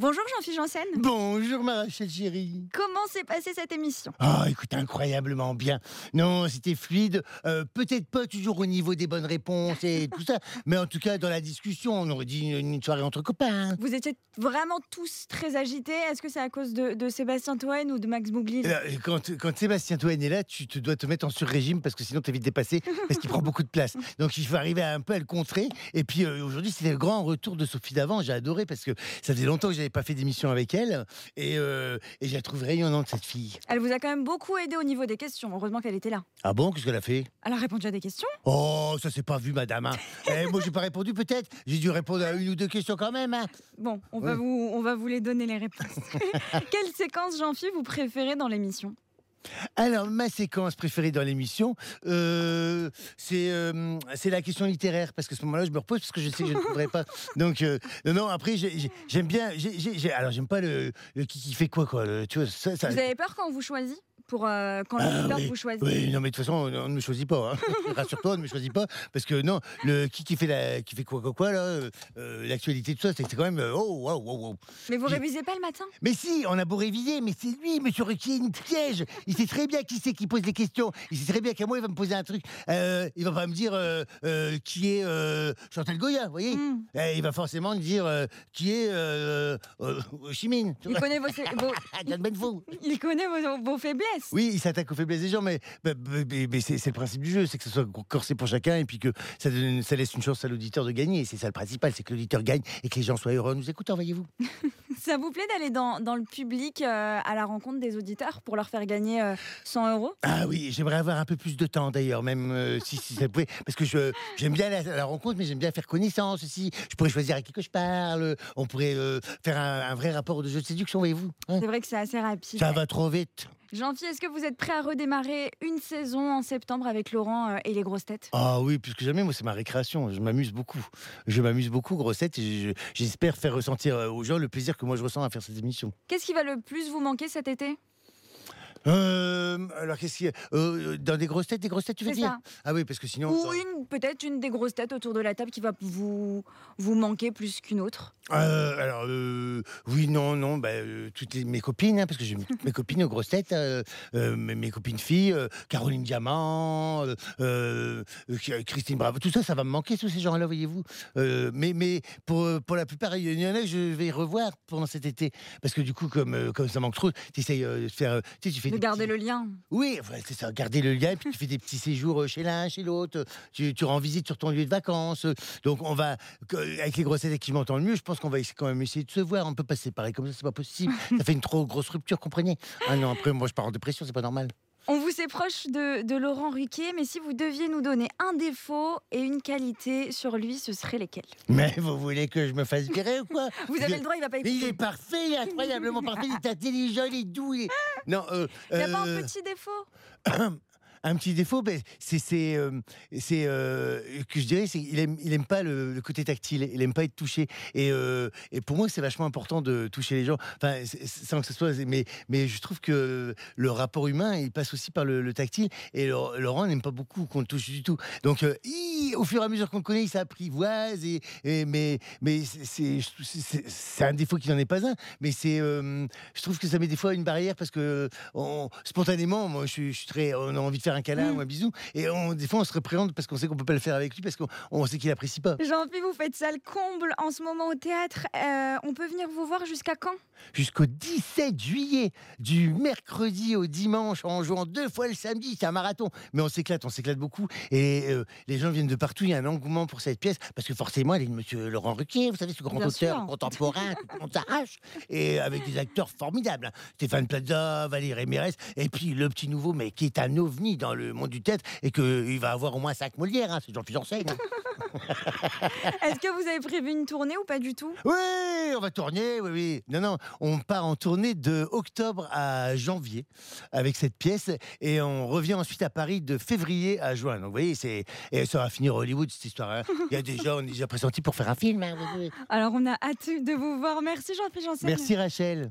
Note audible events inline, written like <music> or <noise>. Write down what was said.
Bonjour Jean-Philippe Janssen. Bonjour ma chérie. Comment s'est passée cette émission? Ah, écoute, incroyablement bien. Non, c'était fluide. Euh, Peut-être pas toujours au niveau des bonnes réponses et <laughs> tout ça, mais en tout cas dans la discussion, on aurait dit une, une soirée entre copains. Vous étiez vraiment tous très agités. Est-ce que c'est à cause de, de Sébastien Toen ou de Max Boublil Euh, Quand, quand Sébastien Toen est là, tu te dois te mettre en sur-régime parce que sinon t'es vite dépassé parce qu'il prend <laughs> beaucoup de place. Donc il faut arriver à un peu à le contrer. Et puis euh, aujourd'hui, c'était le grand retour de Sophie d'avant. J'ai adoré parce que ça faisait longtemps que j'avais pas fait d'émission avec elle et, euh, et je la trouve rayonnante cette fille. Elle vous a quand même beaucoup aidé au niveau des questions. Heureusement qu'elle était là. Ah bon, qu'est-ce qu'elle a fait? Elle a répondu à des questions Oh, ça s'est pas vu, madame. hein. <laughs> Eh, moi, j'ai pas répondu, peut-être. J'ai dû répondre à une ou deux questions quand même. hein. Bon, on, va vous, on va vous les donner les réponses. <laughs> <laughs> Quelle séquence, Jean-Philippe, vous préférez dans l'émission? Alors, ma séquence préférée dans l'émission, euh, c'est euh, c'est la question littéraire, parce que ce moment-là, je me repose parce que je sais que je ne trouverai pas. <laughs> Donc, euh, non, non, après, j'ai- j'ai- j'aime bien. j'ai- j'ai- j'ai- alors, j'aime pas le, le qui, qui fait quoi, quoi. le- tu vois, ça, ça- Vous avez peur quand on vous choisit? Pour, euh, Quand Ah, l'auditeur oui, vous choisit Oui, non, mais de toute façon, on ne me choisit pas. Hein. <laughs> Rassure-toi, on ne me choisit pas. Parce que non, le qui, qui fait la, qui fait quoi, quoi, quoi, là, euh, euh, l'actualité, tout ça, c'est quand même. euh, oh, waouh, waouh, waouh. Mais vous révisez pas le matin? Mais si, on a beau réviser, mais c'est lui, monsieur Ruquier, nous piège. Il sait très bien qui c'est qui pose les questions. Il sait très bien qu'à moi, il va me poser un truc. Euh, il va pas me dire qui est Chantal Goya, vous voyez Hmm. Eh, Il va forcément me dire qui est Chimine. Il connaît vos, <laughs> il connaît vos, vos faiblesses. Oui, il s'attaque aux faiblesses des gens, mais, mais, mais- mais c'est le principe du jeu, c'est que ce soit corsé pour chacun et puis que ça, donne- ça laisse une chance à l'auditeur de gagner. Et c'est ça le principal, c'est que l'auditeur gagne et que les gens soient heureux en nous écoutant, voyez-vous. <laughs> Ça vous plaît d'aller dans, dans le public euh, à la rencontre des auditeurs pour leur faire gagner euh, 100 euros? Ah oui, j'aimerais avoir un peu plus de temps d'ailleurs, même euh, si, si ça pouvait, parce que j'aime bien la, la rencontre, mais j'aime bien faire connaissance aussi. Je pourrais choisir à qui que je parle. On pourrait euh, faire un, un vrai rapport de jeu de séduction, voyez-vous. hein. C'est vrai que c'est assez rapide. ça va trop vite. Jean-Philippe, est-ce que vous êtes prêt à redémarrer une saison en septembre avec Laurent euh, et les grosses têtes? Ah oui, plus que jamais, moi c'est ma récréation. Je m'amuse beaucoup. Je m'amuse beaucoup, grossette, et je- j'espère faire ressentir euh, aux gens le plaisir que moi je ressens à faire cette émission. Qu'est-ce qui va le plus vous manquer cet été? Euh, alors qu'est-ce qu'il y a? Euh, Dans des grosses têtes, des grosses têtes, tu veux C'est dire? ça. Ah oui, parce que sinon. Ou une, peut-être une des grosses têtes autour de la table qui va vous, vous manquer plus qu'une autre Euh, alors, euh, oui, non, non, bah, euh, toutes les- mes copines, hein, parce que j'ai mes copines aux grosses têtes, euh, euh, mes, mes copines filles, euh, Caroline Diamant, euh, euh, euh, Christine Bravo, tout ça, ça va me manquer, tous ces gens-là, voyez-vous. Euh, mais mais pour, pour la plupart, il y en a que je vais revoir pendant cet été, parce que du coup, comme, euh, comme ça manque trop, tu essayes de faire. euh, Tu sais, tu fais Garder le lien oui, voilà, c'est ça, garder le lien, et puis tu fais des petits séjours euh, chez l'un, chez l'autre, tu, tu rends visite sur ton lieu de vacances. Donc on va, avec les grossettes qui le mieux, je pense qu'on va quand même essayer de se voir. On peut pas se séparer comme ça, c'est pas possible. <laughs> ça fait une trop grosse rupture, comprenez? Ah non, après moi je pars en dépression, c'est pas normal. On vous est proche de, de Laurent Ruquier, mais si vous deviez nous donner un défaut et une qualité sur lui, ce serait lesquels? Mais vous voulez que je me fasse virer ou quoi? Vous avez le droit, il va pas Mais il écouter. est parfait, il est incroyablement parfait, il est intelligent, il est doux. il est- Non, euh, Il n'y a pas un euh, petit défaut? <clears throat> <clears throat> Un petit défaut, ben, c'est euh, c'est, euh, que je dirais, il aime pas le, côté tactile, il aime pas être touché. Et, euh, et pour moi, c'est vachement important de toucher les gens. Enfin, sans que ce soit, mais mais je trouve que le rapport humain, il passe aussi par le, le tactile. Et Laurent n'aime pas beaucoup qu'on le touche du tout. Donc, euh, au fur et à mesure qu'on le connaît, il s'apprivoise. Et, et mais c'est- un défaut qui n'en est pas un. Mais c'est je trouve que ça met des fois une barrière parce que on, spontanément, moi, je suis très, on a envie de faire un câlin Mm. ou un bisou, et on, des fois, on se représente parce qu'on sait qu'on peut pas le faire avec lui parce qu'on on sait qu'il apprécie pas. Jean-Philippe, vous faites ça le comble en ce moment au théâtre. Euh, on peut venir vous voir jusqu'à quand? Jusqu'au 17 juillet, du mercredi au dimanche, en jouant deux fois le samedi, c'est un marathon. Mais on s'éclate, on s'éclate beaucoup, et euh, les gens viennent de partout. Il y a un engouement pour cette pièce parce que forcément, elle est de Monsieur Laurent Ruquier, vous savez, ce grand Bien auteur sûr. contemporain, <laughs> monde s'arrache, et avec des acteurs formidables. hein. Stéphane Plaza, Valérie Mérès, et puis le petit nouveau, mais qui est un ovni dans le monde du théâtre et qu'il va avoir au moins 5 Molières, hein, c'est Jean-Philippe Janssen. hein. <laughs> Est-ce que vous avez prévu une tournée ou pas du tout? Oui, on va tourner, oui, oui. Non, non, on part en tournée de octobre à janvier avec cette pièce et on revient ensuite à Paris de février à juin. Donc, vous voyez, c'est et ça va finir Hollywood cette histoire. hein. Il y a déjà, on est déjà pressenti pour faire un film. hein, oui, oui. Alors on a hâte de vous voir. Merci Jean-Philippe Janssen. Merci Rachel.